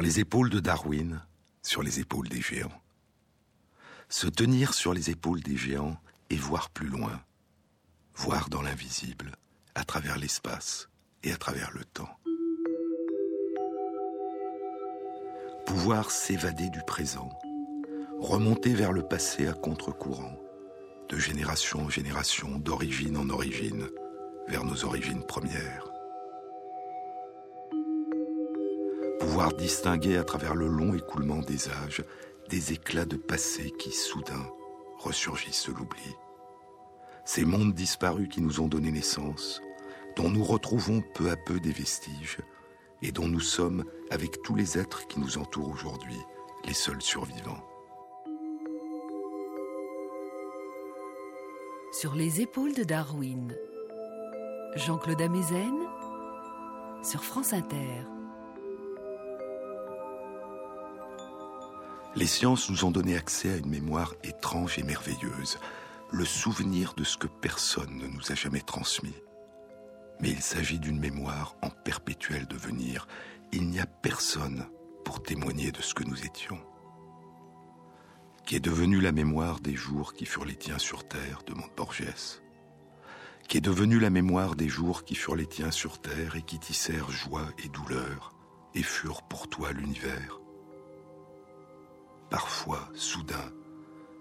Les épaules de Darwin, sur les épaules des géants. Se tenir sur les épaules des géants et voir plus loin, voir dans l'invisible, à travers l'espace et à travers le temps. Pouvoir s'évader du présent, remonter vers le passé à contre-courant, de génération en génération, d'origine en origine, vers nos origines premières. Pouvoir distinguer à travers le long écoulement des âges des éclats de passé qui soudain ressurgissent l'oubli. Ces mondes disparus qui nous ont donné naissance, dont nous retrouvons peu à peu des vestiges, et dont nous sommes, avec tous les êtres qui nous entourent aujourd'hui, les seuls survivants. Sur les épaules de Darwin, Jean-Claude Amezen, sur France Inter. Les sciences nous ont donné accès à une mémoire étrange et merveilleuse, le souvenir de ce que personne ne nous a jamais transmis. Mais il s'agit d'une mémoire en perpétuel devenir. Il n'y a personne pour témoigner de ce que nous étions. Qui est devenue la mémoire des jours qui furent les tiens sur terre, demande Borges. Qui est devenue la mémoire des jours qui furent les tiens sur terre et qui tissèrent joie et douleur et furent pour toi l'univers. Parfois, soudain,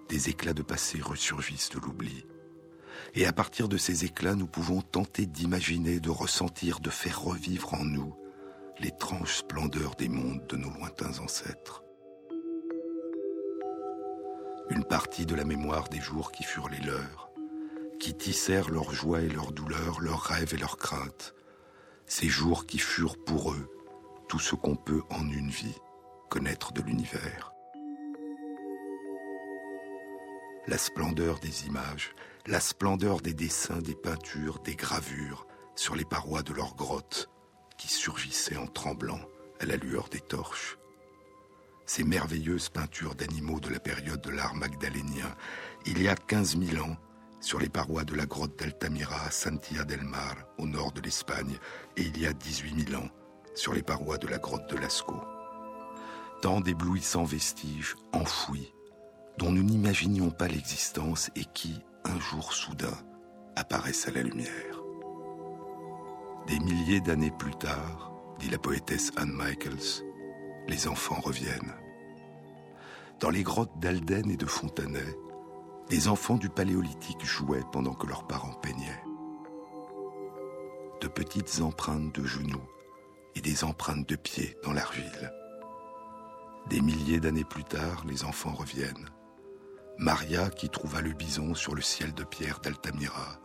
des éclats de passé ressurgissent de l'oubli et à partir de ces éclats, nous pouvons tenter d'imaginer, de ressentir, de faire revivre en nous l'étrange splendeur des mondes de nos lointains ancêtres. Une partie de la mémoire des jours qui furent les leurs, qui tissèrent leur joie et leur douleur, leurs rêves et leurs craintes, ces jours qui furent pour eux tout ce qu'on peut en une vie connaître de l'univers. La splendeur des images, la splendeur des dessins, des peintures, des gravures sur les parois de leurs grottes qui surgissaient en tremblant à la lueur des torches. Ces merveilleuses peintures d'animaux de la période de l'art magdalénien, il y a 15 000 ans, sur les parois de la grotte d'Altamira à Santia del Mar, au nord de l'Espagne, et il y a 18 000 ans, sur les parois de la grotte de Lascaux. Tant d'éblouissants vestiges enfouis, dont nous n'imaginions pas l'existence et qui, un jour soudain, apparaissent à la lumière. Des milliers d'années plus tard, dit la poétesse Anne Michaels, les enfants reviennent. Dans les grottes d'Alden et de Fontenay, des enfants du Paléolithique jouaient pendant que leurs parents peignaient. De petites empreintes de genoux et des empreintes de pieds dans l'argile. Des milliers d'années plus tard, les enfants reviennent. Maria qui trouva le bison sur le ciel de pierre d'Altamira,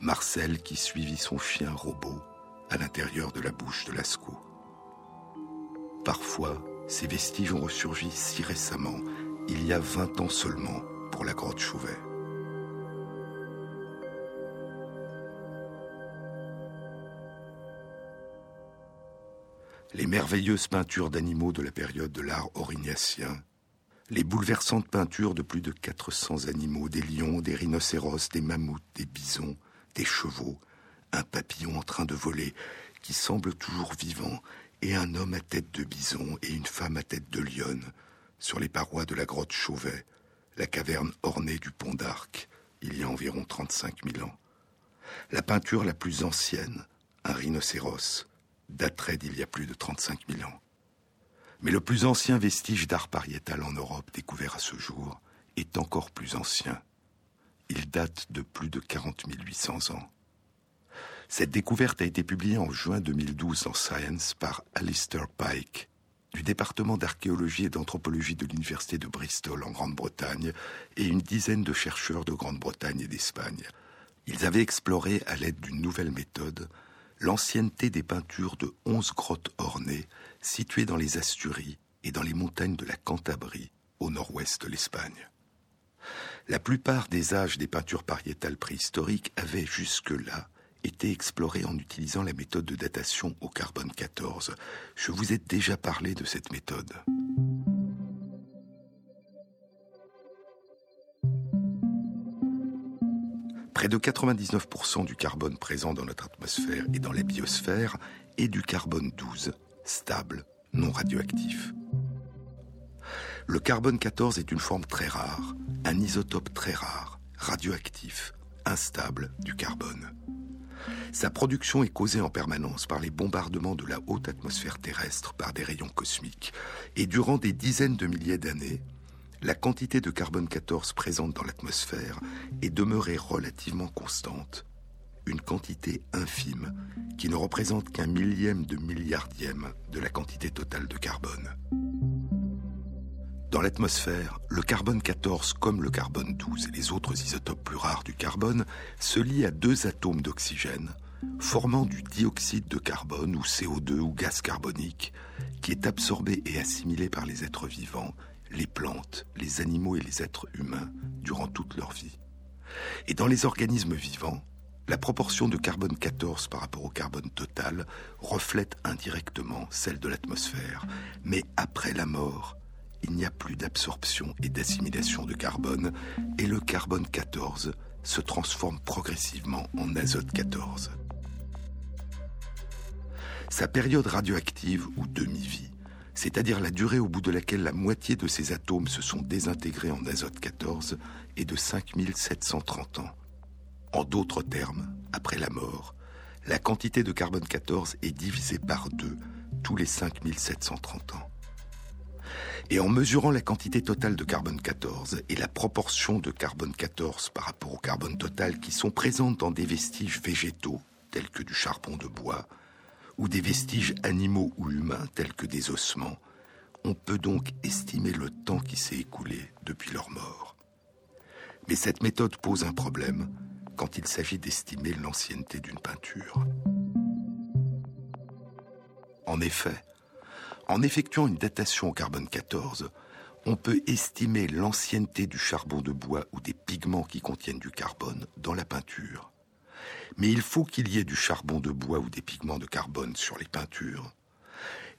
Marcel qui suivit son chien robot à l'intérieur de la bouche de Lascaux. Parfois, ces vestiges ont ressurgi si récemment, il y a vingt ans seulement, pour la grotte Chauvet. Les merveilleuses peintures d'animaux de la période de l'art aurignacien les bouleversantes peintures de plus de 400 animaux, des lions, des rhinocéros, des mammouths, des bisons, des chevaux, un papillon en train de voler, qui semble toujours vivant, et un homme à tête de bison et une femme à tête de lionne, sur les parois de la grotte Chauvet, la caverne ornée du pont d'Arc, il y a environ 35 000 ans. La peinture la plus ancienne, un rhinocéros, daterait d'il y a plus de 35 000 ans. Mais le plus ancien vestige d'art pariétal en Europe découvert à ce jour est encore plus ancien. Il date de plus de 40 800 ans. Cette découverte a été publiée en juin 2012 dans Science par Alistair Pike, du département d'archéologie et d'anthropologie de l'Université de Bristol en Grande-Bretagne, et une dizaine de chercheurs de Grande-Bretagne et d'Espagne. Ils avaient exploré, à l'aide d'une nouvelle méthode, l'ancienneté des peintures de onze grottes ornées situées dans les Asturies et dans les montagnes de la Cantabrie, au nord-ouest de l'Espagne. La plupart des âges des peintures pariétales préhistoriques avaient jusque-là été explorés en utilisant la méthode de datation au carbone 14. Je vous ai déjà parlé de cette méthode. Près de 99% du carbone présent dans notre atmosphère et dans la biosphère et du carbone 12, stable, non radioactif. Le carbone 14 est une forme très rare, un isotope très rare, radioactif, instable du carbone. Sa production est causée en permanence par les bombardements de la haute atmosphère terrestre par des rayons cosmiques. Et durant des dizaines de milliers d'années, la quantité de carbone 14 présente dans l'atmosphère est demeurée relativement constante, une quantité infime qui ne représente qu'un millième de milliardième de la quantité totale de carbone. Dans l'atmosphère, le carbone 14 comme le carbone 12 et les autres isotopes plus rares du carbone se lient à deux atomes d'oxygène, formant du dioxyde de carbone ou CO2 ou gaz carbonique, qui est absorbé et assimilé par les êtres vivants, les plantes, les animaux et les êtres humains durant toute leur vie. Et dans les organismes vivants, la proportion de carbone 14 par rapport au carbone total reflète indirectement celle de l'atmosphère. Mais après la mort, il n'y a plus d'absorption et d'assimilation de carbone, et le carbone 14 se transforme progressivement en azote 14. Sa période radioactive ou demi-vie, c'est-à-dire la durée au bout de laquelle la moitié de ces atomes se sont désintégrés en azote 14, est de 5730 ans. En d'autres termes, après la mort, la quantité de carbone 14 est divisée par deux tous les 5730 ans. Et en mesurant la quantité totale de carbone 14 et la proportion de carbone 14 par rapport au carbone total qui sont présentes dans des vestiges végétaux, tels que du charbon de bois, ou des vestiges animaux ou humains, tels que des ossements, on peut donc estimer le temps qui s'est écoulé depuis leur mort. Mais cette méthode pose un problème quand il s'agit d'estimer l'ancienneté d'une peinture. En effet, en effectuant une datation au carbone 14, on peut estimer l'ancienneté du charbon de bois ou des pigments qui contiennent du carbone dans la peinture. Mais il faut qu'il y ait du charbon de bois ou des pigments de carbone sur les peintures.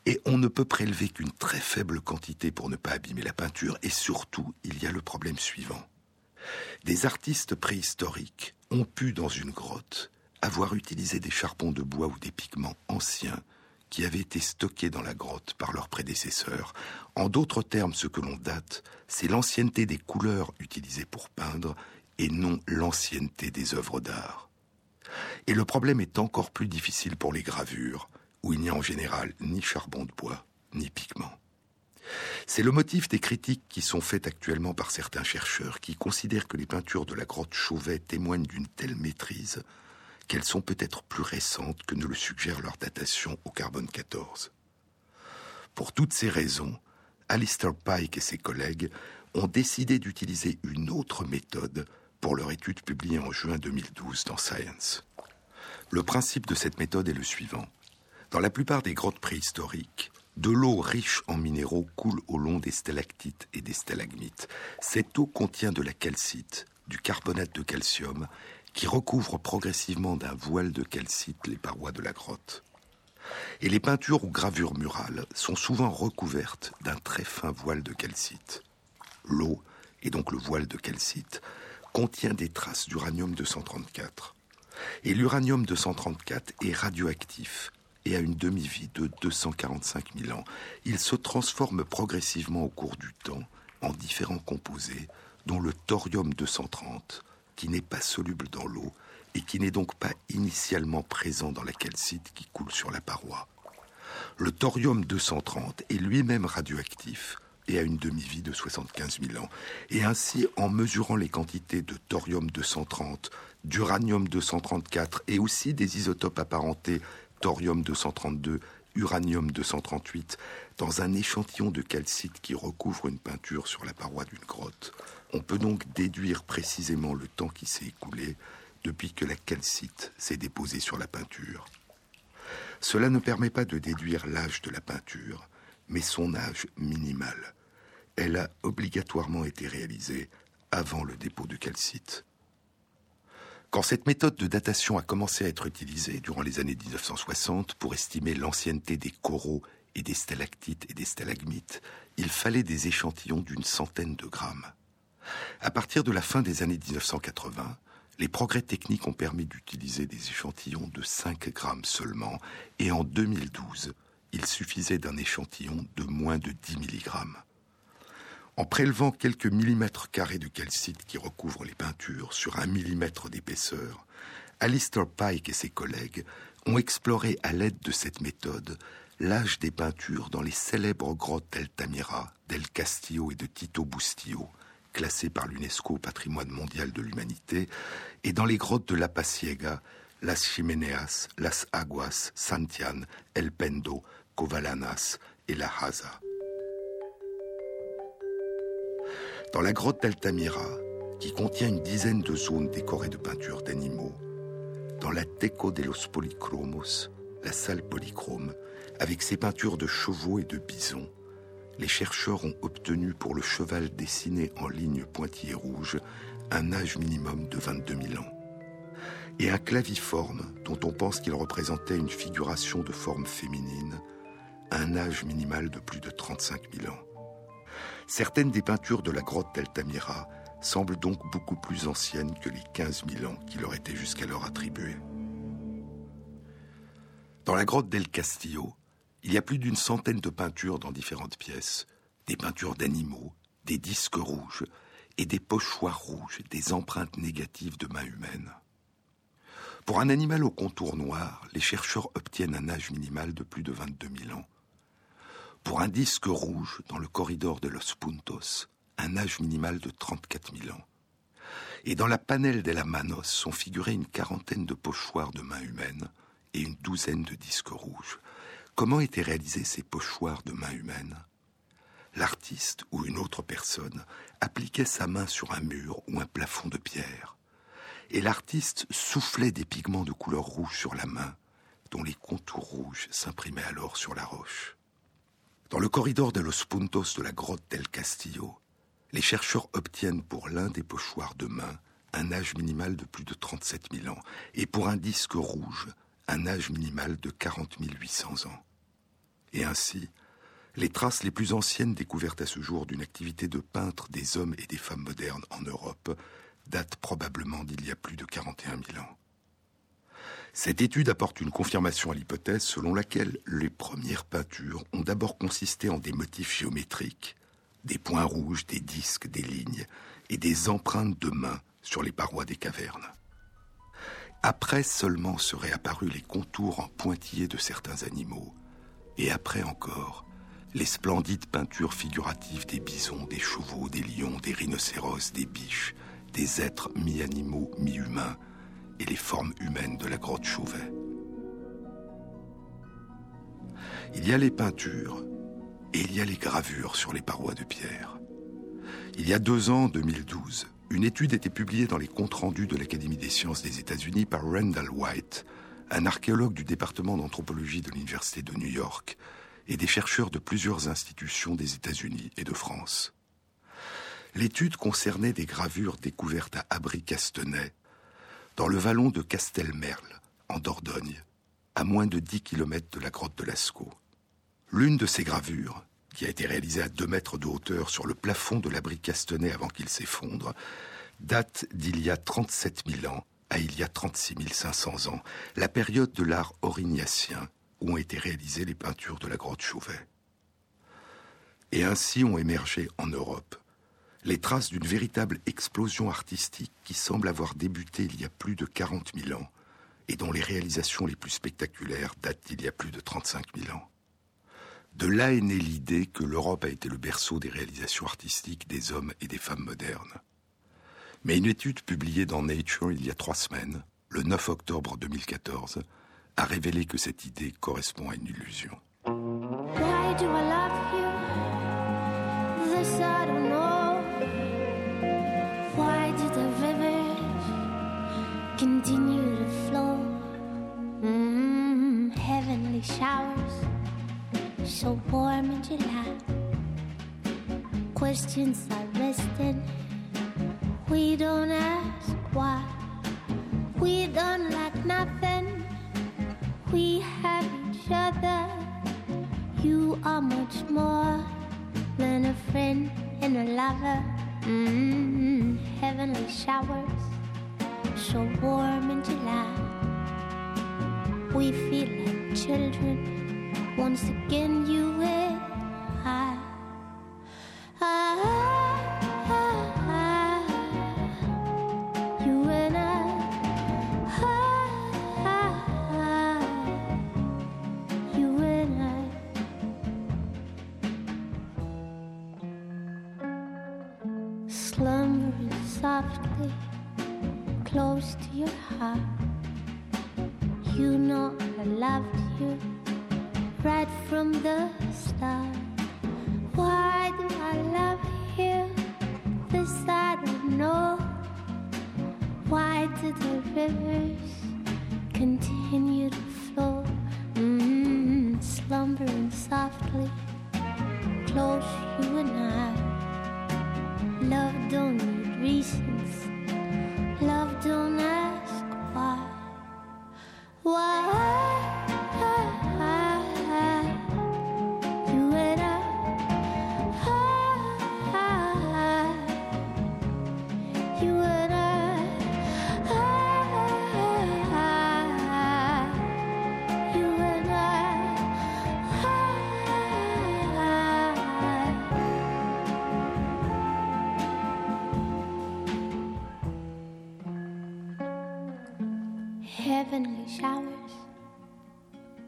Et on ne peut prélever qu'une très faible quantité pour ne pas abîmer la peinture. Et surtout, il y a le problème suivant. Des artistes préhistoriques ont pu, dans une grotte, avoir utilisé des charbons de bois ou des pigments anciens qui avaient été stockés dans la grotte par leurs prédécesseurs. En d'autres termes, ce que l'on date, c'est l'ancienneté des couleurs utilisées pour peindre et non l'ancienneté des œuvres d'art. Et le problème est encore plus difficile pour les gravures, où il n'y a en général ni charbon de bois, ni pigment. C'est le motif des critiques qui sont faites actuellement par certains chercheurs qui considèrent que les peintures de la grotte Chauvet témoignent d'une telle maîtrise qu'elles sont peut-être plus récentes que ne le suggère leur datation au carbone 14. Pour toutes ces raisons, Alistair Pike et ses collègues ont décidé d'utiliser une autre méthode pour leur étude publiée en juin 2012 dans Science. Le principe de cette méthode est le suivant. Dans la plupart des grottes préhistoriques, de l'eau riche en minéraux coule au long des stalactites et des stalagmites. Cette eau contient de la calcite, du carbonate de calcium qui recouvre progressivement d'un voile de calcite les parois de la grotte. Et les peintures ou gravures murales sont souvent recouvertes d'un très fin voile de calcite. L'eau, et donc le voile de calcite, contient des traces d'uranium 234. Et l'uranium 234 est radioactif et a une demi-vie de 245 000 ans. Il se transforme progressivement au cours du temps en différents composés, dont le thorium 230, qui n'est pas soluble dans l'eau et qui n'est donc pas initialement présent dans la calcite qui coule sur la paroi. Le thorium 230 est lui-même radioactif et a une demi-vie de 75 000 ans. Et ainsi, en mesurant les quantités de thorium 230, d'uranium 234 et aussi des isotopes apparentés thorium 232, uranium 238, dans un échantillon de calcite qui recouvre une peinture sur la paroi d'une grotte, on peut donc déduire précisément le temps qui s'est écoulé depuis que la calcite s'est déposée sur la peinture. Cela ne permet pas de déduire l'âge de la peinture, mais son âge minimal. Elle a obligatoirement été réalisée avant le dépôt du calcite. Quand cette méthode de datation a commencé à être utilisée durant les années 1960 pour estimer l'ancienneté des coraux et des stalactites et des stalagmites, il fallait des échantillons d'une centaine de grammes. À partir de la fin des années 1980, les progrès techniques ont permis d'utiliser des échantillons de 5 grammes seulement, et en 2012, il suffisait d'un échantillon de moins de 10 mg. En prélevant quelques millimètres carrés de calcite qui recouvrent les peintures sur un millimètre d'épaisseur, Alistair Pike et ses collègues ont exploré à l'aide de cette méthode l'âge des peintures dans les célèbres grottes d'Altamira, d'El Castillo et de Tito Bustillo, classées par l'UNESCO patrimoine mondial de l'humanité, et dans les grottes de La Pasiega, Las Chimeneas, Las Aguas, Santian, El Pendo, Covalanas et La Haza. Dans la grotte d'Altamira, qui contient une dizaine de zones décorées de peintures d'animaux, dans la Teco de los Policromos, la salle polychrome, avec ses peintures de chevaux et de bisons, les chercheurs ont obtenu pour le cheval dessiné en ligne pointillée rouge un âge minimum de 22 000 ans. Et un claviforme dont on pense qu'il représentait une figuration de forme féminine, un âge minimal de plus de 35 000 ans. Certaines des peintures de la grotte d'Altamira semblent donc beaucoup plus anciennes que les 15 000 ans qui leur étaient jusqu'alors attribués. Dans la grotte d'El Castillo, il y a plus d'une centaine de peintures dans différentes pièces, des peintures d'animaux, des disques rouges et des pochoirs rouges, des empreintes négatives de mains humaines. Pour un animal au contour noir, les chercheurs obtiennent un âge minimal de plus de 22 000 ans pour un disque rouge dans le corridor de Los Puntos, un âge minimal de 34 000 ans. Et dans la panelle de la Manos sont figurées une quarantaine de pochoirs de mains humaines et une douzaine de disques rouges. Comment étaient réalisés ces pochoirs de mains humaines? L'artiste ou une autre personne appliquait sa main sur un mur ou un plafond de pierre, et l'artiste soufflait des pigments de couleur rouge sur la main, dont les contours rouges s'imprimaient alors sur la roche. Dans le corridor de los Puntos de la grotte del Castillo, les chercheurs obtiennent pour l'un des pochoirs de main un âge minimal de plus de 37 000 ans et pour un disque rouge un âge minimal de 40 800 ans. Et ainsi, les traces les plus anciennes découvertes à ce jour d'une activité de peintre des hommes et des femmes modernes en Europe datent probablement d'il y a plus de 41 000 ans. Cette étude apporte une confirmation à l'hypothèse selon laquelle les premières peintures ont d'abord consisté en des motifs géométriques, des points rouges, des disques, des lignes et des empreintes de mains sur les parois des cavernes. Après seulement seraient apparus les contours en pointillés de certains animaux, et après encore, les splendides peintures figuratives des bisons, des chevaux, des lions, des rhinocéros, des biches, des êtres mi-animaux, mi-humains, et les formes humaines de la grotte Chauvet. Il y a les peintures et il y a les gravures sur les parois de pierre. Il y a deux ans, 2012, une étude était publiée dans les comptes rendus de l'Académie des sciences des États-Unis par Randall White, un archéologue du département d'anthropologie de l'Université de New York et des chercheurs de plusieurs institutions des États-Unis et de France. L'étude concernait des gravures découvertes à Abri-Castenay, dans le vallon de Castelmerle, en Dordogne, à moins de 10 kilomètres de la grotte de Lascaux. L'une de ces gravures, qui a été réalisée à 2 mètres de hauteur sur le plafond de l'abri Castenay avant qu'il s'effondre, date d'il y a 37 000 ans à il y a 36 500 ans, la période de l'art aurignacien où ont été réalisées les peintures de la grotte Chauvet. Et ainsi ont émergé en Europe les traces d'une véritable explosion artistique qui semble avoir débuté il y a plus de 40 000 ans et dont les réalisations les plus spectaculaires datent d'il y a plus de 35 000 ans. De là est née l'idée que l'Europe a été le berceau des réalisations artistiques des hommes et des femmes modernes. Mais une étude publiée dans Nature il y a trois semaines, le 9 octobre 2014, a révélé que cette idée correspond à une illusion. So warm in July. Questions are resting. We don't ask why. We don't lack nothing. We have each other. You are much more than a friend and a lover. Mm, heavenly showers so warm in July. We feel like children once again, you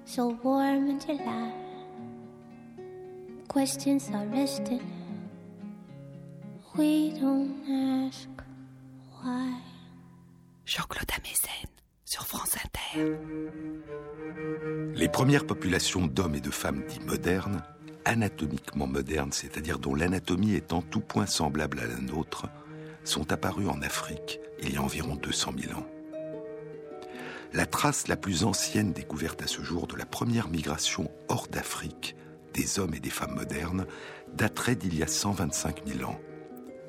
So warm in July. Questions are resting. We don't ask why. Jean-Claude Amezen sur France Inter. Les premières populations d'hommes et de femmes dits modernes, anatomiquement modernes, c'est-à-dire dont l'anatomie est en tout point semblable à la nôtre, sont apparues en Afrique il y a environ 200 000 ans. La trace la plus ancienne découverte à ce jour de la première migration hors d'Afrique des hommes et des femmes modernes daterait d'il y a 125 000 ans.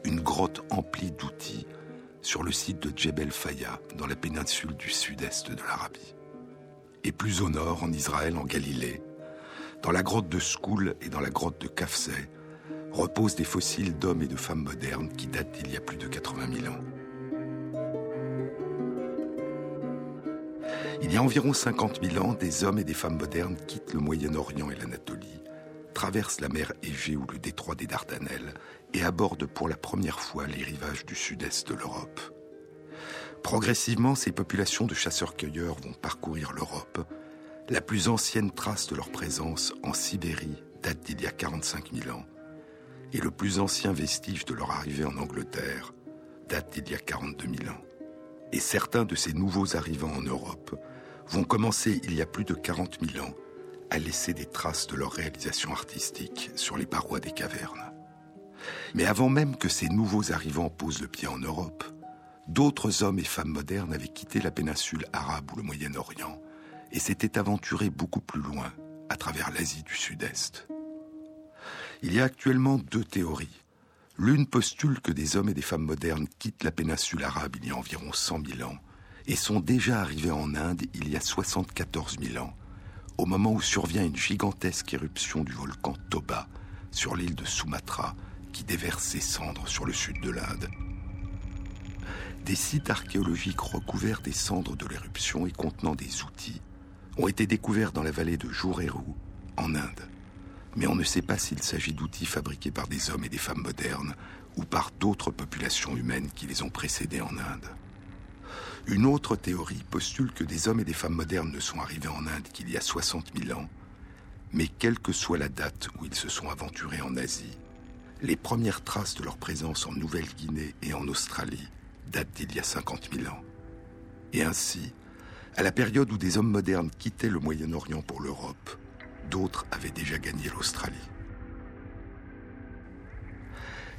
Une grotte emplie d'outils sur le site de Djebel Faya, dans la péninsule du sud-est de l'Arabie. Et plus au nord, en Israël, en Galilée, dans la grotte de Skoul et dans la grotte de Kafseh, reposent des fossiles d'hommes et de femmes modernes qui datent d'il y a plus de 80 000 ans. Il y a environ 50 000 ans, des hommes et des femmes modernes quittent le Moyen-Orient et l'Anatolie, traversent la mer Égée ou le détroit des Dardanelles et abordent pour la première fois les rivages du sud-est de l'Europe. Progressivement, ces populations de chasseurs-cueilleurs vont parcourir l'Europe. La plus ancienne trace de leur présence en Sibérie date d'il y a 45 000 ans, et le plus ancien vestige de leur arrivée en Angleterre date d'il y a 42 000 ans. Et certains de ces nouveaux arrivants en Europe vont commencer il y a plus de 40 000 ans à laisser des traces de leur réalisation artistique sur les parois des cavernes. Mais avant même que ces nouveaux arrivants posent le pied en Europe, d'autres hommes et femmes modernes avaient quitté la péninsule arabe ou le Moyen-Orient et s'étaient aventurés beaucoup plus loin, à travers l'Asie du Sud-Est. Il y a actuellement deux théories. L'une postule que des hommes et des femmes modernes quittent la péninsule arabe il y a environ 100 000 ans et sont déjà arrivés en Inde il y a 74 000 ans, au moment où survient une gigantesque éruption du volcan Toba sur l'île de Sumatra qui déverse ses cendres sur le sud de l'Inde. Des sites archéologiques recouverts des cendres de l'éruption et contenant des outils ont été découverts dans la vallée de Jureru, en Inde. Mais on ne sait pas s'il s'agit d'outils fabriqués par des hommes et des femmes modernes ou par d'autres populations humaines qui les ont précédés en Inde. Une autre théorie postule que des hommes et des femmes modernes ne sont arrivés en Inde qu'il y a 60 000 ans, mais quelle que soit la date où ils se sont aventurés en Asie, les premières traces de leur présence en Nouvelle-Guinée et en Australie datent d'il y a 50 000 ans. Et ainsi, à la période où des hommes modernes quittaient le Moyen-Orient pour l'Europe, d'autres avaient déjà gagné l'Australie.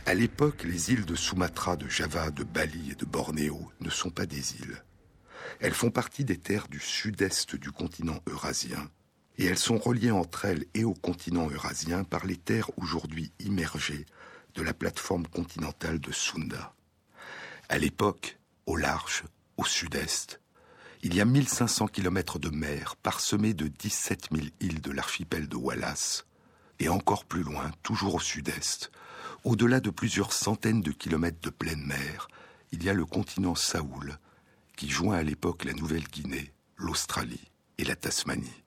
À l'époque, les îles de Sumatra, de Java, de Bali et de Bornéo ne sont pas des îles. Elles font partie des terres du sud-est du continent eurasien, et elles sont reliées entre elles et au continent eurasien par les terres aujourd'hui immergées de la plateforme continentale de Sunda. À l'époque, au large, au sud-est, il y a 1500 kilomètres de mer parsemés de 17 000 îles de l'archipel de Wallace, et encore plus loin, toujours au sud-est, au-delà de plusieurs centaines de kilomètres de pleine mer, il y a le continent Saoul, qui joint à l'époque la Nouvelle-Guinée, l'Australie et la Tasmanie.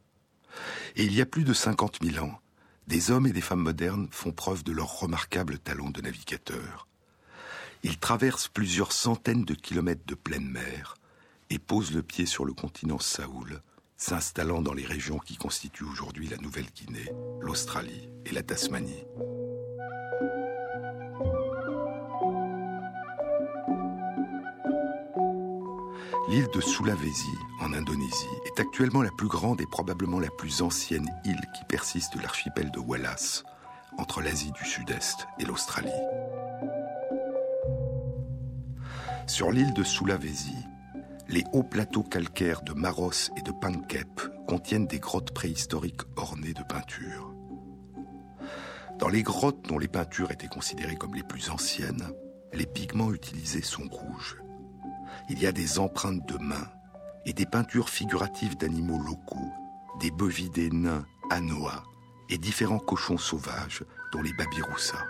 Et il y a plus de 50 000 ans, des hommes et des femmes modernes font preuve de leur remarquable talent de navigateur. Ils traversent plusieurs centaines de kilomètres de pleine mer et posent le pied sur le continent Saoul, s'installant dans les régions qui constituent aujourd'hui la Nouvelle-Guinée, l'Australie et la Tasmanie. L'île de Sulawesi, en Indonésie, est actuellement la plus grande et probablement la plus ancienne île qui persiste de l'archipel de Wallace, entre l'Asie du Sud-Est et l'Australie. Sur l'île de Sulawesi, les hauts plateaux calcaires de Maros et de Pankep contiennent des grottes préhistoriques ornées de peintures. Dans les grottes dont les peintures étaient considérées comme les plus anciennes, les pigments utilisés sont rouges il y a des empreintes de mains et des peintures figuratives d'animaux locaux, des bovidés nains anoa et différents cochons sauvages, dont les babiroussas.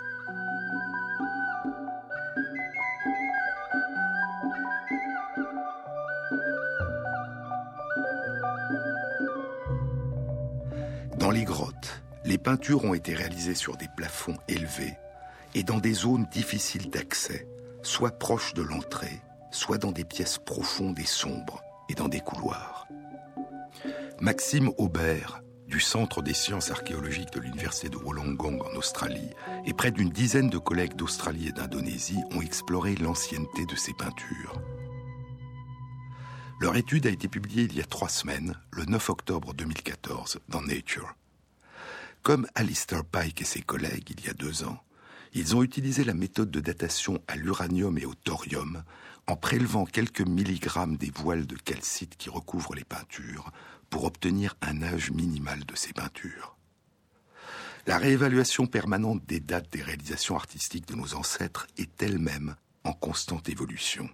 Dans les grottes, les peintures ont été réalisées sur des plafonds élevés et dans des zones difficiles d'accès, soit proches de l'entrée, soit dans des pièces profondes et sombres et dans des couloirs. Maxime Aubert, du Centre des sciences archéologiques de l'Université de Wollongong en Australie, et près d'une dizaine de collègues d'Australie et d'Indonésie ont exploré l'ancienneté de ces peintures. Leur étude a été publiée il y a trois semaines, le 9 octobre 2014, dans Nature. Comme Alistair Pike et ses collègues il y a deux ans, ils ont utilisé la méthode de datation à l'uranium et au thorium en prélevant quelques milligrammes des voiles de calcite qui recouvrent les peintures pour obtenir un âge minimal de ces peintures. La réévaluation permanente des dates des réalisations artistiques de nos ancêtres est elle-même en constante évolution.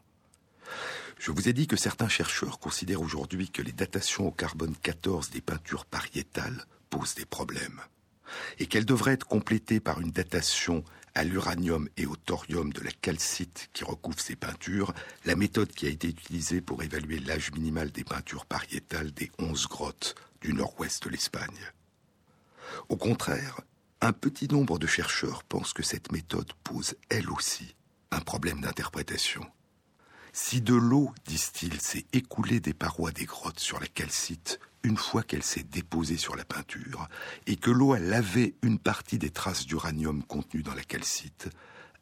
Je vous ai dit que certains chercheurs considèrent aujourd'hui que les datations au carbone 14 des peintures pariétales posent des problèmes et qu'elles devraient être complétées par une datation à l'uranium et au thorium de la calcite qui recouvre ces peintures, la méthode qui a été utilisée pour évaluer l'âge minimal des peintures pariétales des onze grottes du nord-ouest de l'Espagne. Au contraire, un petit nombre de chercheurs pensent que cette méthode pose elle aussi un problème d'interprétation. Si de l'eau, disent-ils, s'est écoulée des parois des grottes sur la calcite une fois qu'elle s'est déposée sur la peinture, et que l'eau a lavé une partie des traces d'uranium contenues dans la calcite,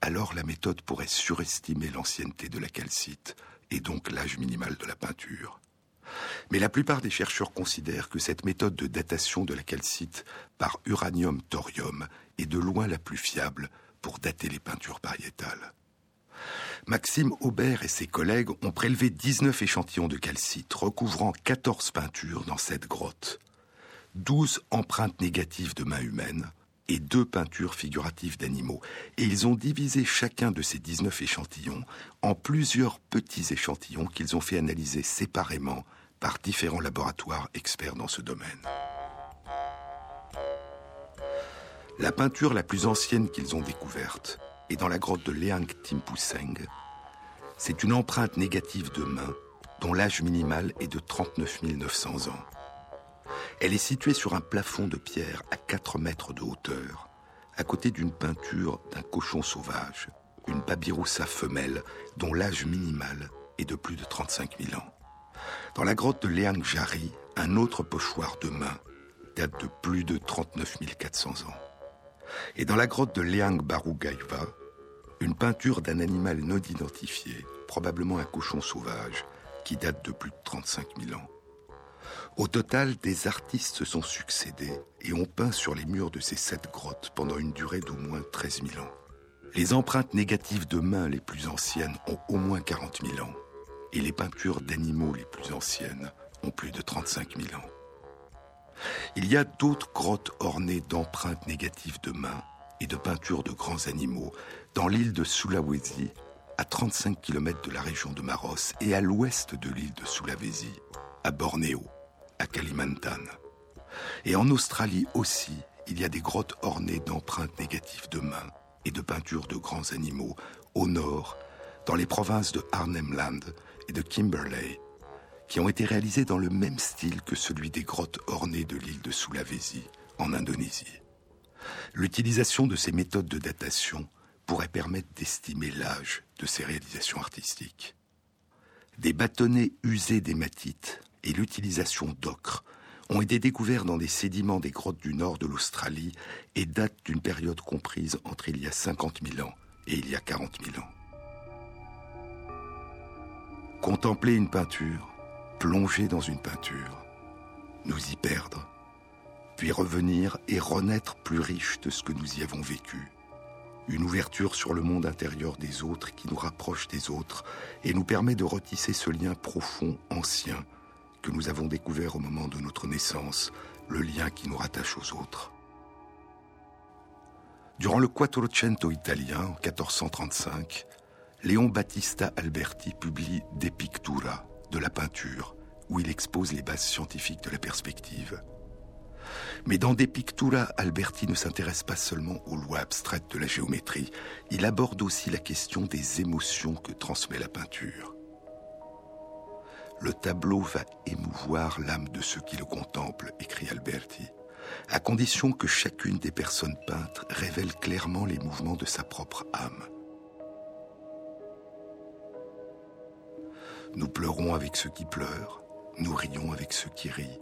alors la méthode pourrait surestimer l'ancienneté de la calcite, et donc l'âge minimal de la peinture. Mais la plupart des chercheurs considèrent que cette méthode de datation de la calcite par uranium-thorium est de loin la plus fiable pour dater les peintures pariétales. Maxime Aubert et ses collègues ont prélevé 19 échantillons de calcite recouvrant 14 peintures dans cette grotte, 12 empreintes négatives de mains humaines et deux peintures figuratives d'animaux. Et ils ont divisé chacun de ces 19 échantillons en plusieurs petits échantillons qu'ils ont fait analyser séparément par différents laboratoires experts dans ce domaine. La peinture la plus ancienne qu'ils ont découverte et dans la grotte de Leang Timpuseng, c'est une empreinte négative de main dont l'âge minimal est de 39 900 ans. Elle est située sur un plafond de pierre à 4 mètres de hauteur, à côté d'une peinture d'un cochon sauvage, une babiroussa femelle dont l'âge minimal est de plus de 35 000 ans. Dans la grotte de Leang Jari, un autre pochoir de main date de plus de 39 400 ans. Et dans la grotte de Leang Barugaiva, une peinture d'un animal non identifié, probablement un cochon sauvage, qui date de plus de 35 000 ans. Au total, des artistes se sont succédés et ont peint sur les murs de ces sept grottes pendant une durée d'au moins 13 000 ans. Les empreintes négatives de mains les plus anciennes ont au moins 40 000 ans et les peintures d'animaux les plus anciennes ont plus de 35 000 ans. Il y a d'autres grottes ornées d'empreintes négatives de mains et de peintures de grands animaux dans l'île de Sulawesi, à 35 km de la région de Maros et à l'ouest de l'île de Sulawesi, à Bornéo, à Kalimantan. Et en Australie aussi, il y a des grottes ornées d'empreintes négatives de mains et de peintures de grands animaux au nord, dans les provinces de Arnhem Land et de Kimberley, qui ont été réalisés dans le même style que celui des grottes ornées de l'île de Sulawesi, en Indonésie. L'utilisation de ces méthodes de datation pourrait permettre d'estimer l'âge de ces réalisations artistiques. Des bâtonnets usés d'hématite et l'utilisation d'ocre ont été découverts dans des sédiments des grottes du nord de l'Australie et datent d'une période comprise entre il y a 50 000 ans et il y a 40 000 ans. Contempler une peinture, plonger dans une peinture, nous y perdre, puis revenir et renaître plus riche de ce que nous y avons vécu. Une ouverture sur le monde intérieur des autres qui nous rapproche des autres et nous permet de retisser ce lien profond, ancien, que nous avons découvert au moment de notre naissance, le lien qui nous rattache aux autres. Durant le Quattrocento italien, en 1435, Léon Battista Alberti publie De Pictura, de la peinture, où il expose les bases scientifiques de la perspective. Mais dans De Pictura, Alberti ne s'intéresse pas seulement aux lois abstraites de la géométrie, il aborde aussi la question des émotions que transmet la peinture le tableau va émouvoir l'âme de ceux qui le contemplent, écrit Alberti, à condition que chacune des personnes peintes révèle clairement les mouvements de sa propre âme. Nous pleurons avec ceux qui pleurent, nous rions avec ceux qui rient,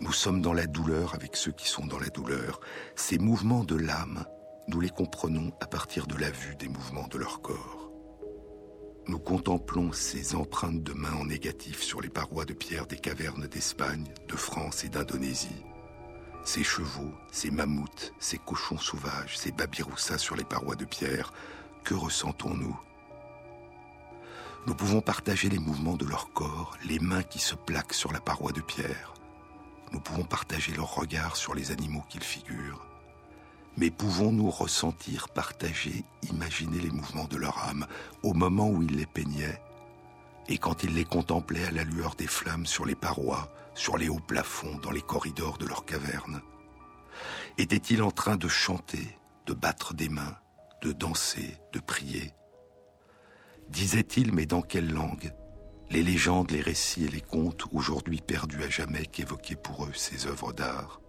nous sommes dans la douleur avec ceux qui sont dans la douleur. Ces mouvements de l'âme, nous les comprenons à partir de la vue des mouvements de leur corps nous contemplons ces empreintes de mains en négatif sur les parois de pierre des cavernes d'Espagne, de France et d'Indonésie. Ces chevaux, ces mammouths, ces cochons sauvages, ces babiroussas sur les parois de pierre, que ressentons-nous Nous pouvons partager les mouvements de leur corps, les mains qui se plaquent sur la paroi de pierre. Nous pouvons partager leur regard sur les animaux qu'ils figurent. Mais pouvons-nous ressentir, partager, imaginer les mouvements de leur âme au moment où ils les peignaient et quand ils les contemplaient à la lueur des flammes sur les parois, sur les hauts plafonds, dans les corridors de leur caverne? Étaient-ils en train de chanter, de battre des mains, de danser, de prier? Disaient-ils, mais dans quelle langue? Les légendes, les récits et les contes, aujourd'hui perdus à jamais, qu'évoquaient pour eux ces œuvres d'art?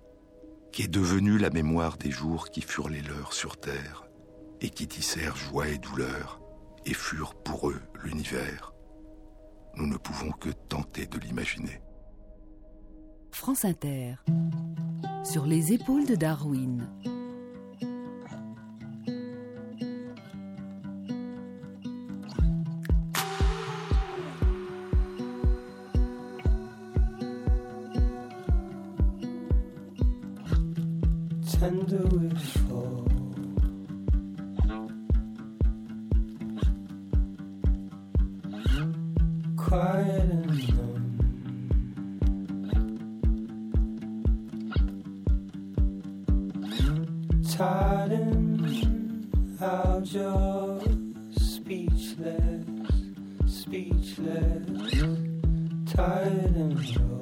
Qui est devenue la mémoire des jours qui furent les leurs sur terre, et qui tissèrent joie et douleur, et furent pour eux l'univers? Nous ne pouvons que tenter de l'imaginer. France Inter, sur les épaules de Darwin. Speechless, speechless, tired and Jean-Claude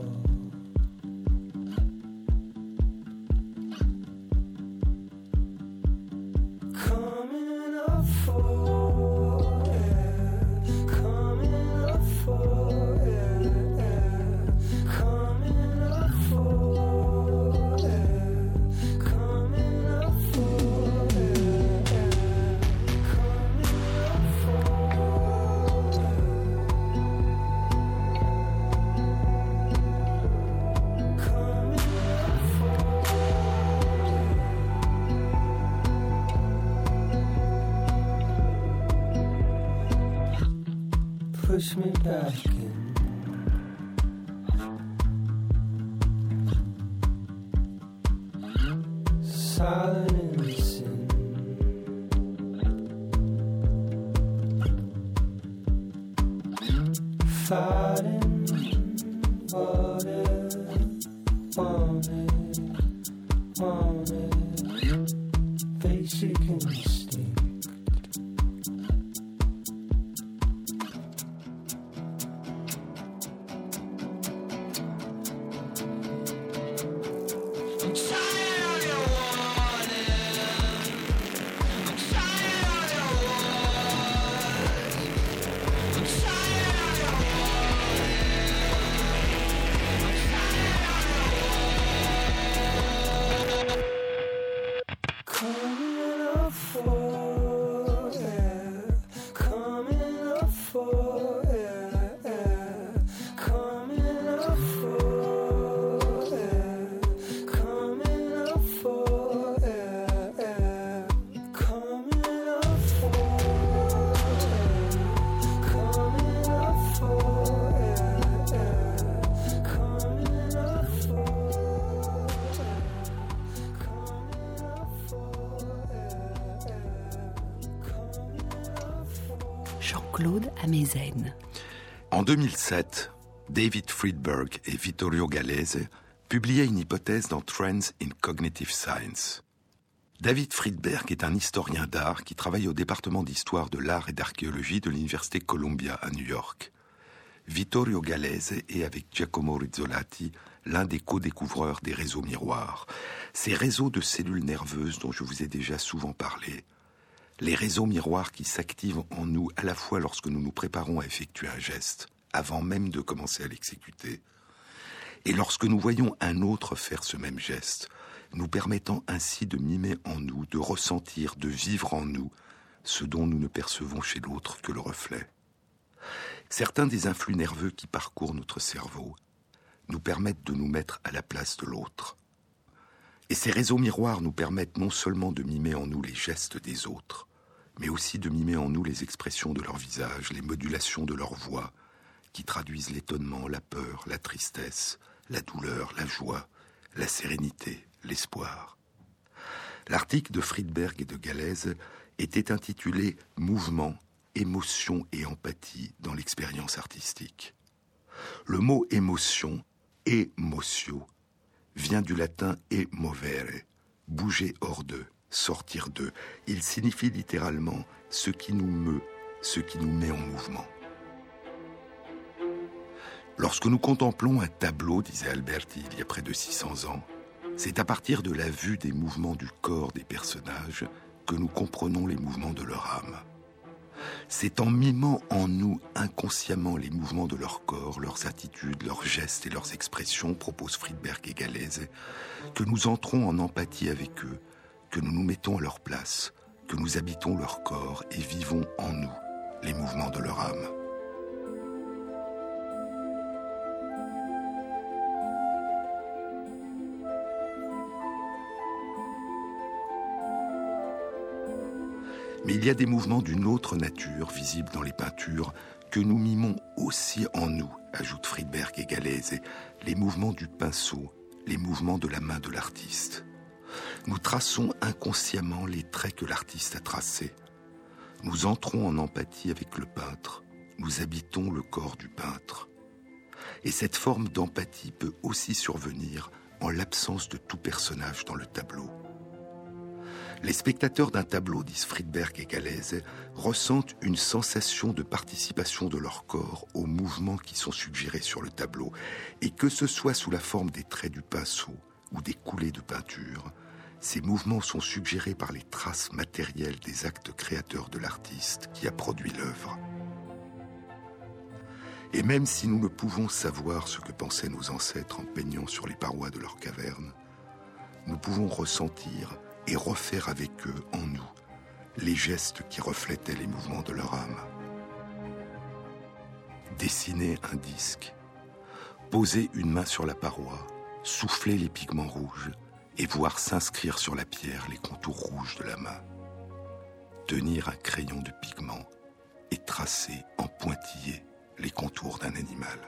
En 2007, David Friedberg et Vittorio Gallese publiaient une hypothèse dans Trends in Cognitive Science. David Friedberg est un historien d'art qui travaille au département d'histoire de l'art et d'archéologie de l'Université Columbia à New York. Vittorio Gallese est avec Giacomo Rizzolatti l'un des co-découvreurs des réseaux miroirs, ces réseaux de cellules nerveuses dont je vous ai déjà souvent parlé, les réseaux miroirs qui s'activent en nous à la fois lorsque nous nous préparons à effectuer un geste, avant même de commencer à l'exécuter, et lorsque nous voyons un autre faire ce même geste, nous permettant ainsi de mimer en nous, de ressentir, de vivre en nous ce dont nous ne percevons chez l'autre que le reflet. Certains des influx nerveux qui parcourent notre cerveau nous permettent de nous mettre à la place de l'autre. Et ces réseaux miroirs nous permettent non seulement de mimer en nous les gestes des autres, mais aussi de mimer en nous les expressions de leur visage, les modulations de leur voix, qui traduisent l'étonnement, la peur, la tristesse, la douleur, la joie, la sérénité, l'espoir. L'article de Friedberg et de Galaise était intitulé Mouvement, émotion et empathie dans l'expérience artistique. Le mot émotion, émotio, vient du latin emovere, bouger hors d'eux, sortir d'eux. Il signifie littéralement ce qui nous meut, ce qui nous met en mouvement. Lorsque nous contemplons un tableau, disait Alberti il y a près de 600 ans, c'est à partir de la vue des mouvements du corps des personnages que nous comprenons les mouvements de leur âme. C'est en mimant en nous inconsciemment les mouvements de leur corps, leurs attitudes, leurs gestes et leurs expressions, propose Friedberg et Galaise, que nous entrons en empathie avec eux, que nous nous mettons à leur place, que nous habitons leur corps et vivons en nous les mouvements de leur âme. Mais il y a des mouvements d'une autre nature visibles dans les peintures que nous mimons aussi en nous, ajoute Friedberg et Galaise, les mouvements du pinceau, les mouvements de la main de l'artiste. Nous traçons inconsciemment les traits que l'artiste a tracés. Nous entrons en empathie avec le peintre, nous habitons le corps du peintre. Et cette forme d'empathie peut aussi survenir en l'absence de tout personnage dans le tableau. Les spectateurs d'un tableau, disent Friedberg et Galaise, ressentent une sensation de participation de leur corps aux mouvements qui sont suggérés sur le tableau, et que ce soit sous la forme des traits du pinceau ou des coulées de peinture, ces mouvements sont suggérés par les traces matérielles des actes créateurs de l'artiste qui a produit l'œuvre. Et même si nous ne pouvons savoir ce que pensaient nos ancêtres en peignant sur les parois de leur caverne, nous pouvons ressentir et refaire avec eux, en nous, les gestes qui reflétaient les mouvements de leur âme. Dessiner un disque, poser une main sur la paroi, souffler les pigments rouges et voir s'inscrire sur la pierre les contours rouges de la main. Tenir un crayon de pigment et tracer en pointillé les contours d'un animal.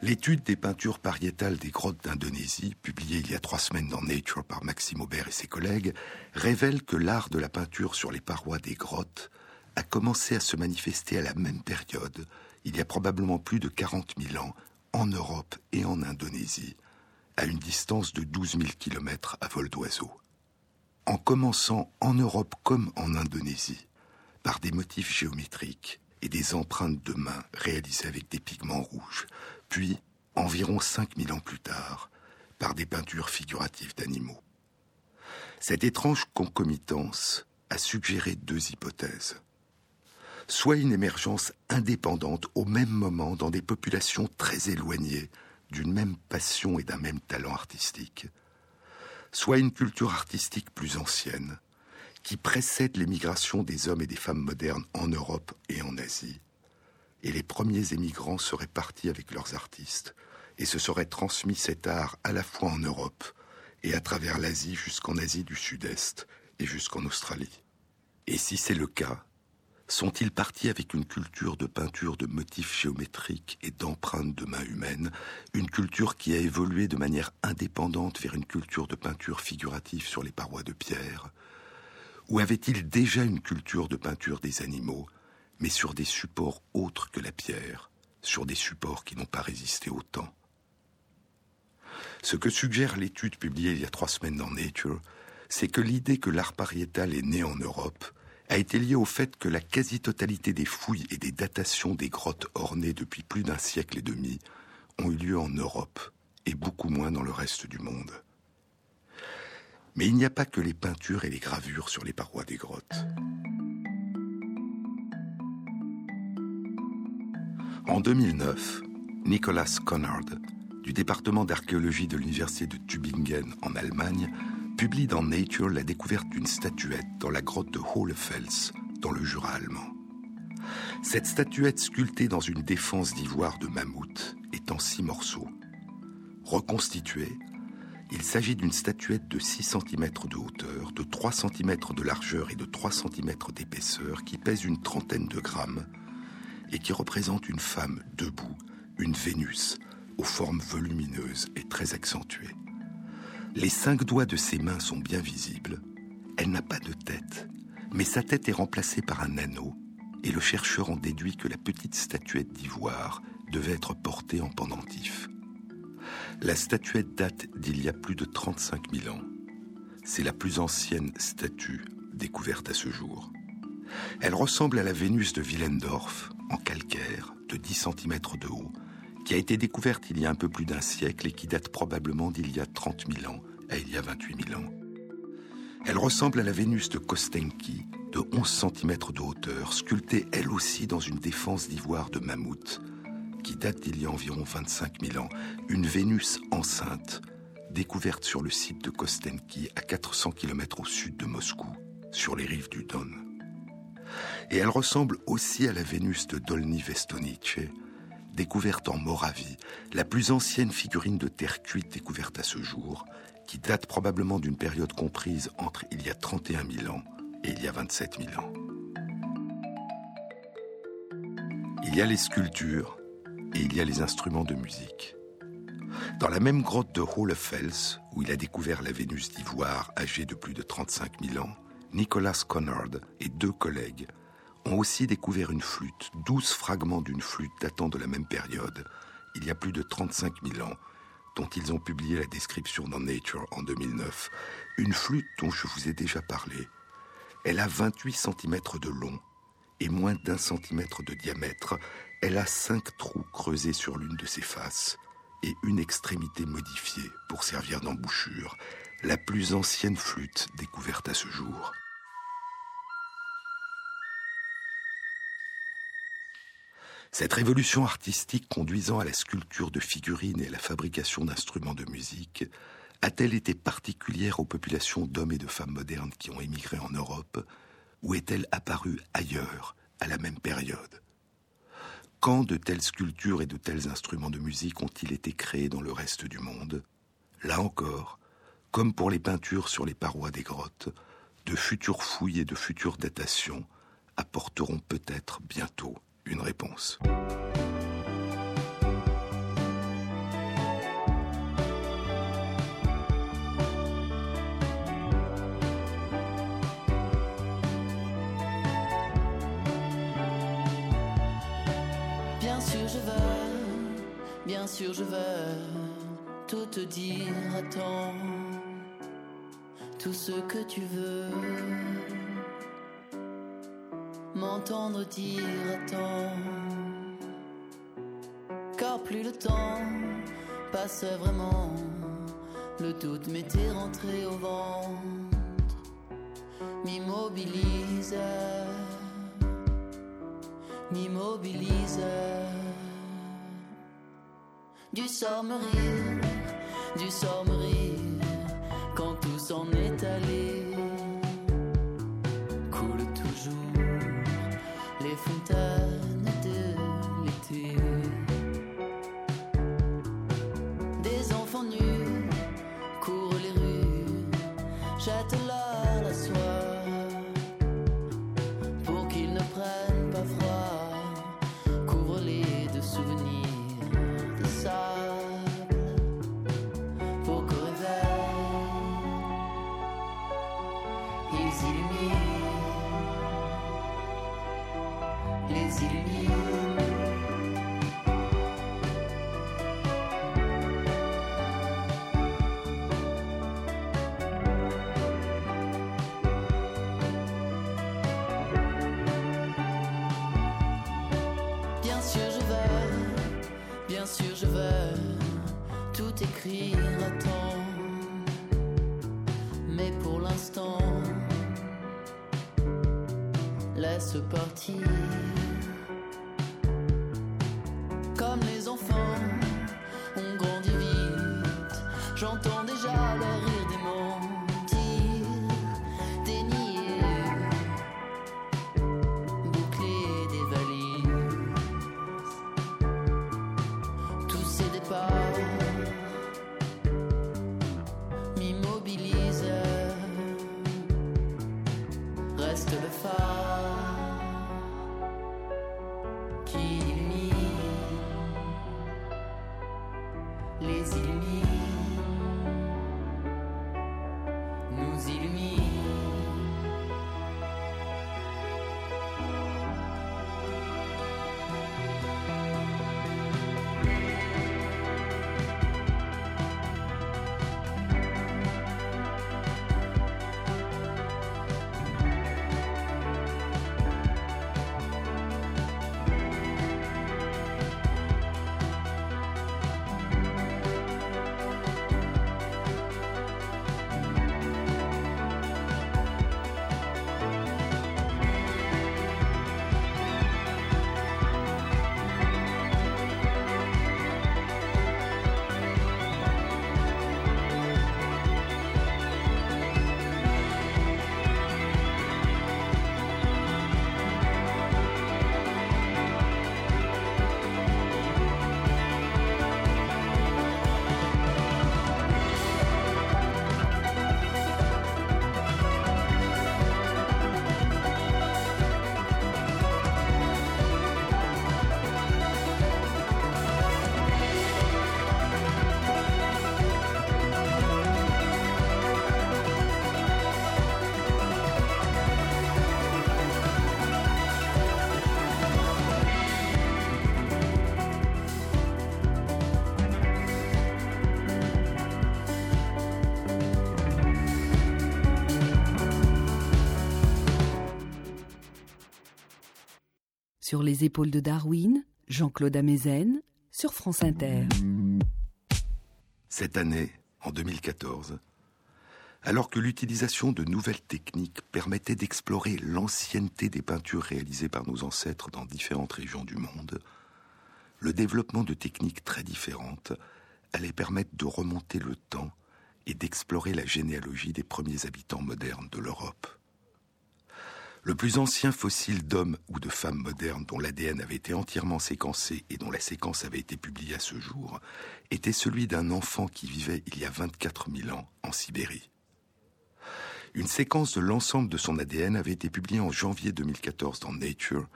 L'étude des peintures pariétales des grottes d'Indonésie, publiée il y a trois semaines dans Nature par Maxime Aubert et ses collègues, révèle que l'art de la peinture sur les parois des grottes a commencé à se manifester à la même période, il y a probablement plus de 40 000 ans, en Europe et en Indonésie, à une distance de 12 000 km à vol d'oiseau. En commençant en Europe comme en Indonésie, par des motifs géométriques et des empreintes de mains réalisées avec des pigments rouges, puis, environ 5000 ans plus tard, par des peintures figuratives d'animaux. Cette étrange concomitance a suggéré deux hypothèses. Soit une émergence indépendante au même moment dans des populations très éloignées d'une même passion et d'un même talent artistique, soit une culture artistique plus ancienne, qui précède l'émigration des hommes et des femmes modernes en Europe et en Asie, et les premiers émigrants seraient partis avec leurs artistes. Et se seraient transmis cet art à la fois en Europe et à travers l'Asie jusqu'en Asie du Sud-Est et jusqu'en Australie. Et si c'est le cas, sont-ils partis avec une culture de peinture de motifs géométriques et d'empreintes de mains humaines, une culture qui a évolué de manière indépendante vers une culture de peinture figurative sur les parois de pierre? Ou avaient-ils déjà une culture de peinture des animaux? Mais sur des supports autres que la pierre, sur des supports qui n'ont pas résisté au temps. Ce que suggère l'étude publiée il y a trois semaines dans Nature, c'est que l'idée que l'art pariétal est né en Europe a été liée au fait que la quasi-totalité des fouilles et des datations des grottes ornées depuis plus d'un siècle et demi ont eu lieu en Europe et beaucoup moins dans le reste du monde. Mais il n'y a pas que les peintures et les gravures sur les parois des grottes. En 2009, Nicolas Connard, du département d'archéologie de l'université de Tübingen en Allemagne, publie dans Nature la découverte d'une statuette dans la grotte de Hohlefels, dans le Jura allemand. Cette statuette sculptée dans une défense d'ivoire de mammouth est en six morceaux. Reconstituée, il s'agit d'une statuette de 6 cm de hauteur, de 3 cm de largeur et de 3 cm d'épaisseur qui pèse une trentaine de grammes et qui représente une femme debout, une Vénus, aux formes volumineuses et très accentuées. Les cinq doigts de ses mains sont bien visibles. Elle n'a pas de tête, mais sa tête est remplacée par un anneau, et le chercheur en déduit que la petite statuette d'ivoire devait être portée en pendentif. La statuette date d'il y a plus de 35 000 ans. C'est la plus ancienne statue découverte à ce jour. Elle ressemble à la Vénus de Willendorf, en calcaire, de 10 cm de haut, qui a été découverte il y a un peu plus d'un siècle et qui date probablement d'il y a 30 000 ans à il y a 28 000 ans. Elle ressemble à la Vénus de Kostenki, de 11 cm de hauteur, sculptée elle aussi dans une défense d'ivoire de mammouth, qui date d'il y a environ 25 000 ans, une Vénus enceinte, découverte sur le site de Kostenki à 400 km au sud de Moscou, sur les rives du Don. Et elle ressemble aussi à la Vénus de Dolny Vestonice, découverte en Moravie, la plus ancienne figurine de terre cuite découverte à ce jour, qui date probablement d'une période comprise entre il y a 31 000 ans et il y a 27 000 ans. Il y a les sculptures et il y a les instruments de musique. Dans la même grotte de Hohlefels, où il a découvert la Vénus d'ivoire âgée de plus de 35 000 ans, Nicolas Connard et deux collègues ont aussi découvert une flûte, douze fragments d'une flûte datant de la même période, il y a plus de 35 000 ans, dont ils ont publié la description dans Nature en 2009. Une flûte dont je vous ai déjà parlé. Elle a 28 cm de long et moins d'un centimètre de diamètre. Elle a cinq trous creusés sur l'une de ses faces et une extrémité modifiée pour servir d'embouchure la plus ancienne flûte découverte à ce jour. Cette révolution artistique conduisant à la sculpture de figurines et à la fabrication d'instruments de musique a-t-elle été particulière aux populations d'hommes et de femmes modernes qui ont émigré en Europe ou est-elle apparue ailleurs à la même période? Quand de telles sculptures et de tels instruments de musique ont-ils été créés dans le reste du monde? Là encore, comme pour les peintures sur les parois des grottes, de futures fouilles et de futures datations apporteront peut-être bientôt une réponse. Bien sûr je veux, bien sûr je veux tout te dire à tout ce que tu veux m'entendre dire attends. Car plus le temps passe vraiment, le doute m'était rentré au ventre, m'immobilise, m'immobilise. Du sort me rire, du sort me rire, quand tout s'en est Coule laisse partir. Qui Sur les épaules de Darwin, Jean-Claude Amezen, sur France Inter. Cette année, en 2014, alors que l'utilisation de nouvelles techniques permettait d'explorer l'ancienneté des peintures réalisées par nos ancêtres dans différentes régions du monde, le développement de techniques très différentes allait permettre de remonter le temps et d'explorer la généalogie des premiers habitants modernes de l'Europe. Le plus ancien fossile d'hommes ou de femmes modernes dont l'ADN avait été entièrement séquencé et dont la séquence avait été publiée à ce jour était celui d'un enfant qui vivait il y a 24 000 ans en Sibérie. Une séquence de l'ensemble de son ADN avait été publiée en janvier 2014 dans Nature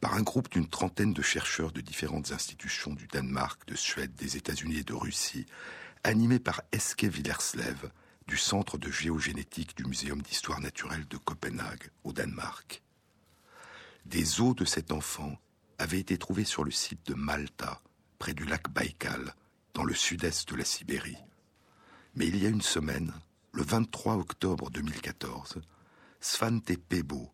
par un groupe d'une trentaine de chercheurs de différentes institutions du Danemark, de Suède, des États-Unis et de Russie, animés par Eske Villerslev, du Centre de géogénétique du Muséum d'histoire naturelle de Copenhague, au Danemark. Des os de cet enfant avaient été trouvés sur le site de Malta, près du lac Baïkal, dans le sud-est de la Sibérie. Mais il y a une semaine, le 23 octobre 2014, Svante Pebo,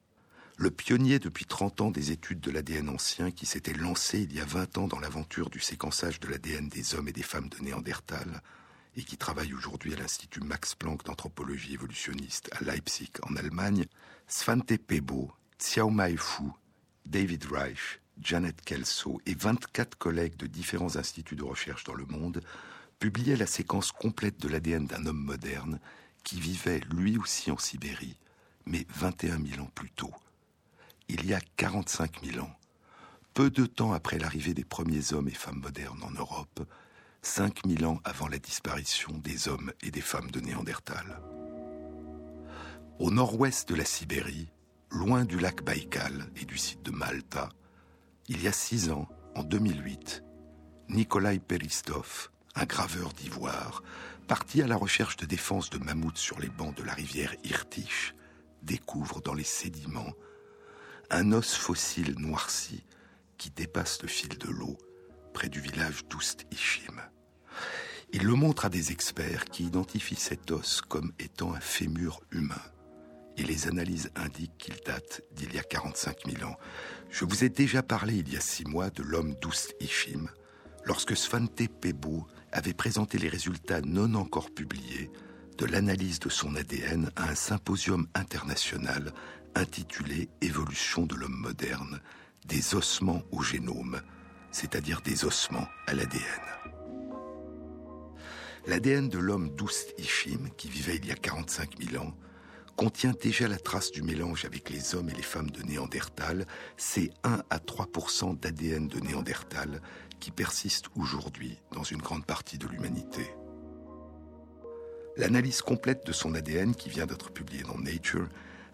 le pionnier depuis 30 ans des études de l'ADN ancien qui s'était lancé il y a 20 ans dans l'aventure du séquençage de l'ADN des hommes et des femmes de Néandertal, et qui travaille aujourd'hui à l'Institut Max Planck d'anthropologie évolutionniste à Leipzig, en Allemagne, Svante Pebo, Xiaomai Fu, David Reich, Janet Kelso et 24 collègues de différents instituts de recherche dans le monde publiaient la séquence complète de l'ADN d'un homme moderne qui vivait lui aussi en Sibérie, mais 21 000 ans plus tôt. Il y a 45 000 ans, peu de temps après l'arrivée des premiers hommes et femmes modernes en Europe, 5000 ans avant la disparition des hommes et des femmes de Néandertal. Au nord-ouest de la Sibérie, loin du lac Baïkal et du site de Malta, il y a six ans, en 2008, Nikolai Peristov, un graveur d'ivoire, parti à la recherche de défense de mammouths sur les bancs de la rivière Irtych, découvre dans les sédiments un os fossile noirci qui dépasse le fil de l'eau près du village d'Oust-Ishim. Il le montre à des experts qui identifient cet os comme étant un fémur humain. Et les analyses indiquent qu'il date d'il y a 45 000 ans. Je vous ai déjà parlé il y a six mois de l'homme d'Oust-Ishim, lorsque Svante Pebo avait présenté les résultats non encore publiés de l'analyse de son ADN à un symposium international intitulé Évolution de l'homme moderne, des ossements au génome, c'est-à-dire des ossements à l'ADN. L'ADN de l'homme d'Oust Ishim, qui vivait il y a 45 000 ans, contient déjà la trace du mélange avec les hommes et les femmes de Néandertal. C'est 1 à 3% d'ADN de Néandertal qui persiste aujourd'hui dans une grande partie de l'humanité. L'analyse complète de son ADN, qui vient d'être publiée dans Nature,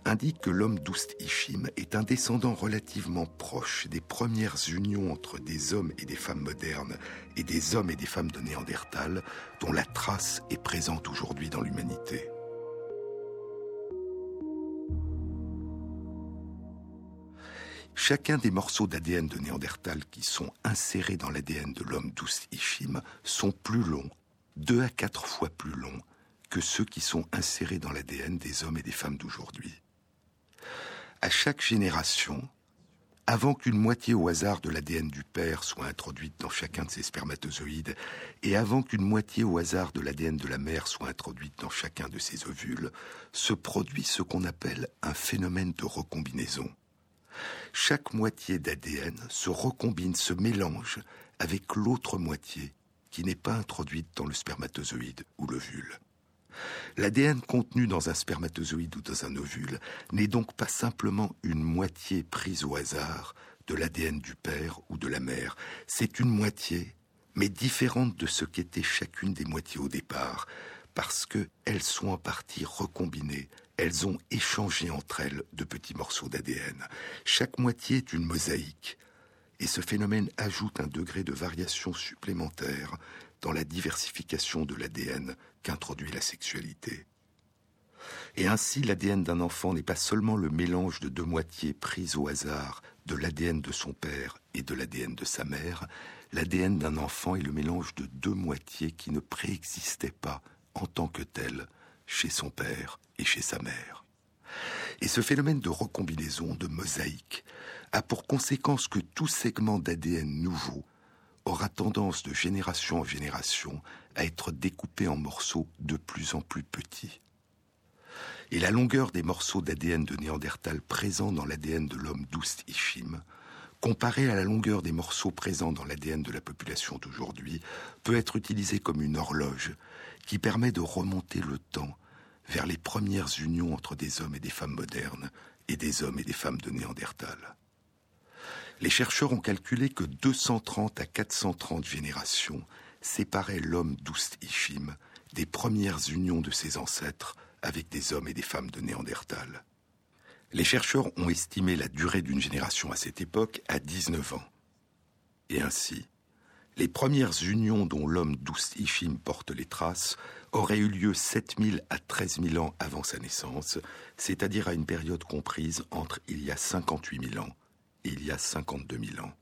indique que l'homme d'Oust Ishim est un descendant relativement proche des premières unions entre des hommes et des femmes modernes et des hommes et des femmes de Néandertal, dont la trace est présente aujourd'hui dans l'humanité. Chacun des morceaux d'ADN de Néandertal qui sont insérés dans l'ADN de l'homme d'Oust Ishim sont plus longs, deux à quatre fois plus longs que ceux qui sont insérés dans l'ADN des hommes et des femmes d'aujourd'hui. À chaque génération, avant qu'une moitié au hasard de l'ADN du père soit introduite dans chacun de ses spermatozoïdes, et avant qu'une moitié au hasard de l'ADN de la mère soit introduite dans chacun de ses ovules, se produit ce qu'on appelle un phénomène de recombinaison. Chaque moitié d'ADN se recombine, se mélange avec l'autre moitié qui n'est pas introduite dans le spermatozoïde ou l'ovule. L'ADN contenu dans un spermatozoïde ou dans un ovule n'est donc pas simplement une moitié prise au hasard de l'ADN du père ou de la mère, c'est une moitié, mais différente de ce qu'était chacune des moitiés au départ, parce qu'elles sont en partie recombinées, elles ont échangé entre elles de petits morceaux d'ADN. Chaque moitié est une mosaïque, et ce phénomène ajoute un degré de variation supplémentaire dans la diversification de l'ADN qu'introduit la sexualité. Et ainsi, l'ADN d'un enfant n'est pas seulement le mélange de deux moitiés prises au hasard de l'ADN de son père et de l'ADN de sa mère, l'ADN d'un enfant est le mélange de deux moitiés qui ne préexistaient pas en tant que telles chez son père et chez sa mère. Et ce phénomène de recombinaison, de mosaïque, a pour conséquence que tout segment d'ADN nouveau aura tendance de génération en génération à être découpé en morceaux de plus en plus petits. Et la longueur des morceaux d'ADN de Néandertal présents dans l'ADN de l'homme d'Oust Ishim, comparée à la longueur des morceaux présents dans l'ADN de la population d'aujourd'hui, peut être utilisée comme une horloge qui permet de remonter le temps vers les premières unions entre des hommes et des femmes modernes et des hommes et des femmes de Néandertal. Les chercheurs ont calculé que 230 à 430 générations séparaient l'homme d'Oust Ishim des premières unions de ses ancêtres avec des hommes et des femmes de Néandertal. Les chercheurs ont estimé la durée d'une génération à cette époque à 19 ans. Et ainsi, les premières unions dont l'homme d'Oust Ishim porte les traces auraient eu lieu 7000 à 13 000 ans avant sa naissance, c'est-à-dire à une période comprise entre il y a 58 000 ans il y a 52 000 ans.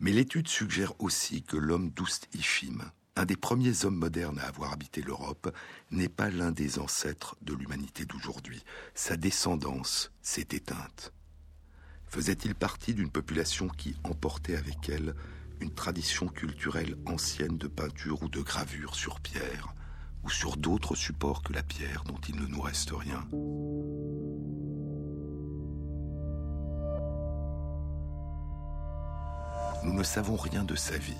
Mais l'étude suggère aussi que l'homme d'Oust Ishim, un des premiers hommes modernes à avoir habité l'Europe, n'est pas l'un des ancêtres de l'humanité d'aujourd'hui. Sa descendance s'est éteinte. Faisait-il partie d'une population qui emportait avec elle une tradition culturelle ancienne de peinture ou de gravure sur pierre, ou sur d'autres supports que la pierre dont il ne nous reste rien? Nous ne savons rien de sa vie,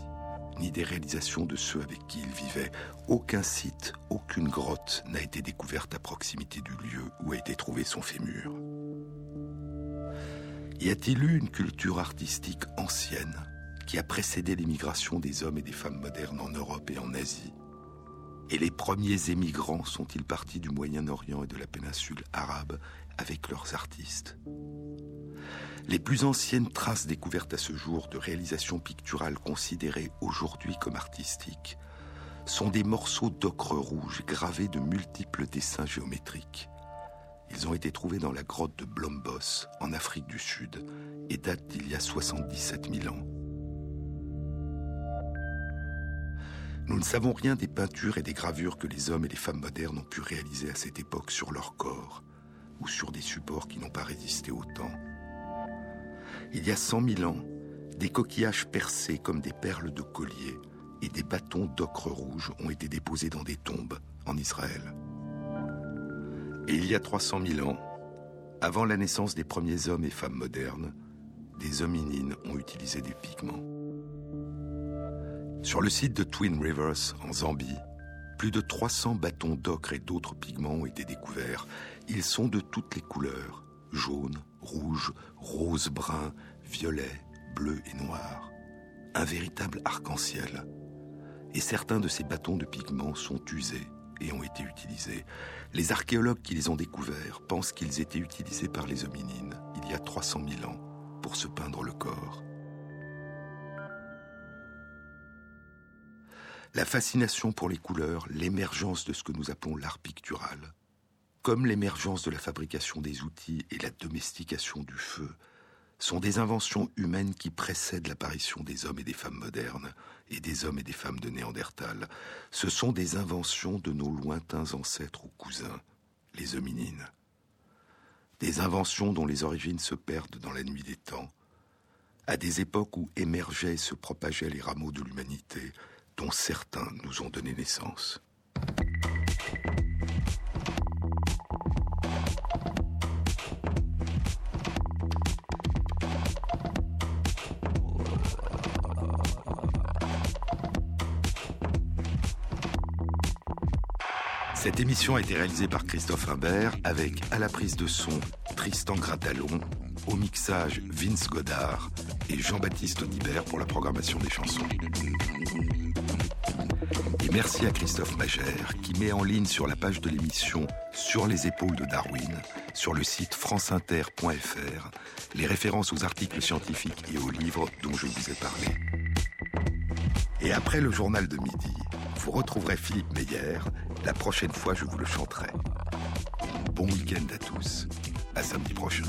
ni des réalisations de ceux avec qui il vivait. Aucun site, aucune grotte n'a été découverte à proximité du lieu où a été trouvé son fémur. Y a-t-il eu une culture artistique ancienne qui a précédé l'émigration des hommes et des femmes modernes en Europe et en Asie? Et les premiers émigrants sont-ils partis du Moyen-Orient et de la péninsule arabe avec leurs artistes? Les plus anciennes traces découvertes à ce jour de réalisations picturales considérées aujourd'hui comme artistiques sont des morceaux d'ocre rouge gravés de multiples dessins géométriques. Ils ont été trouvés dans la grotte de Blombos, en Afrique du Sud, et datent d'il y a 77 000 ans. Nous ne savons rien des peintures et des gravures que les hommes et les femmes modernes ont pu réaliser à cette époque sur leur corps, ou sur des supports qui n'ont pas résisté au temps. Il y a cent mille ans, des coquillages percés comme des perles de collier et des bâtons d'ocre rouge ont été déposés dans des tombes en Israël. Et il y a 300 000 ans, avant la naissance des premiers hommes et femmes modernes, des hominines ont utilisé des pigments. Sur le site de Twin Rivers, en Zambie, plus de 300 bâtons d'ocre et d'autres pigments ont été découverts. Ils sont de toutes les couleurs, jaune, rouge, rose, brun, violet, bleu et noir. Un véritable arc-en-ciel. Et certains de ces bâtons de pigments sont usés et ont été utilisés. Les archéologues qui les ont découverts pensent qu'ils étaient utilisés par les hominines il y a 300 000 ans pour se peindre le corps. La fascination pour les couleurs, l'émergence de ce que nous appelons l'art pictural, comme l'émergence de la fabrication des outils et la domestication du feu, sont des inventions humaines qui précèdent l'apparition des hommes et des femmes modernes et des hommes et des femmes de Néandertal. Ce sont des inventions de nos lointains ancêtres ou cousins, les hominines. Des inventions dont les origines se perdent dans la nuit des temps, à des époques où émergeaient et se propageaient les rameaux de l'humanité dont certains nous ont donné naissance. Cette émission a été réalisée par Christophe Imbert avec à la prise de son Tristan Gratalon, au mixage Vince Godard et Jean-Baptiste Audibert pour la programmation des chansons. Et merci à Christophe Magère qui met en ligne sur la page de l'émission Sur les épaules de Darwin, sur le site franceinter.fr, les références aux articles scientifiques et aux livres dont je vous ai parlé. Et après le journal de midi, vous retrouverez Philippe Meyer. La prochaine fois, je vous le chanterai. Bon week-end à tous. À samedi prochain.